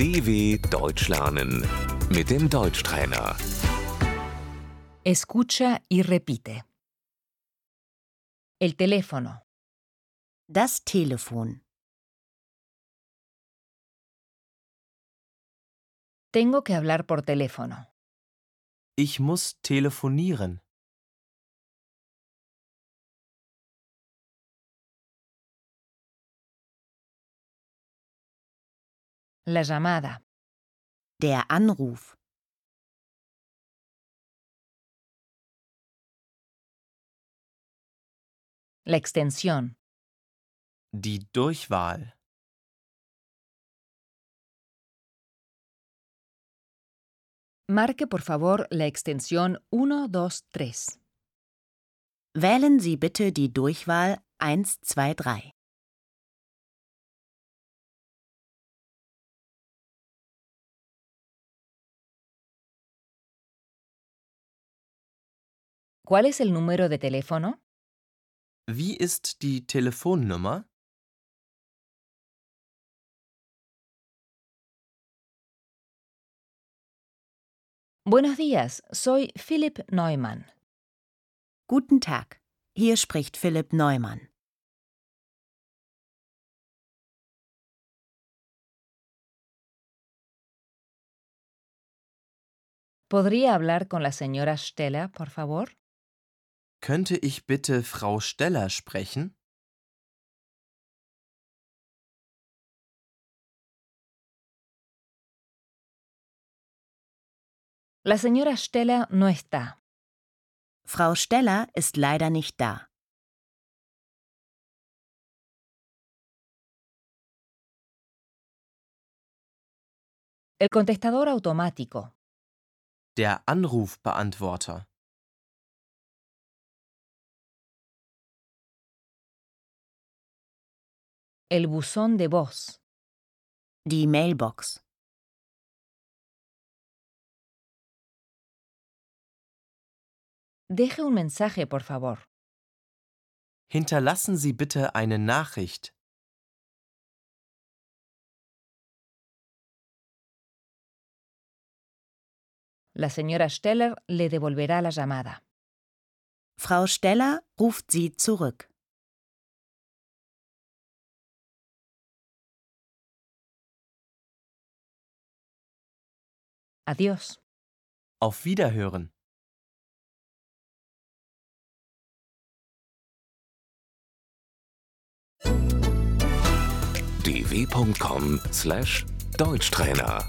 DW Deutsch lernen mit dem Deutschtrainer. Escucha y repite. El teléfono, Das Telefon. tengo que hablar por teléfono. Ich muss telefonieren. La llamada, Der Anruf. la extensión, Die Durchwahl. marque por favor la extensión 123. Wählen Sie bitte die Durchwahl 123. ¿Cuál es el número de teléfono? Wie ist die Telefonnummer? Buenos días, soy Philip Neumann. Guten Tag. Hier spricht Philipp Neumann. ¿Podría hablar con la señora Stella, por favor? Könnte ich bitte Frau Steller sprechen? La señora Stella no está. Frau Steller ist leider nicht da. El contestador automático, Der Anrufbeantworter. El buzón de voz, Die Mailbox. deje un mensaje, por favor. Hinterlassen Sie bitte eine Nachricht. La señora Steller le devolverá la llamada. Frau Steller ruft Sie zurück. Adiós. Auf Wiederhören. dw.com/deutschtrainer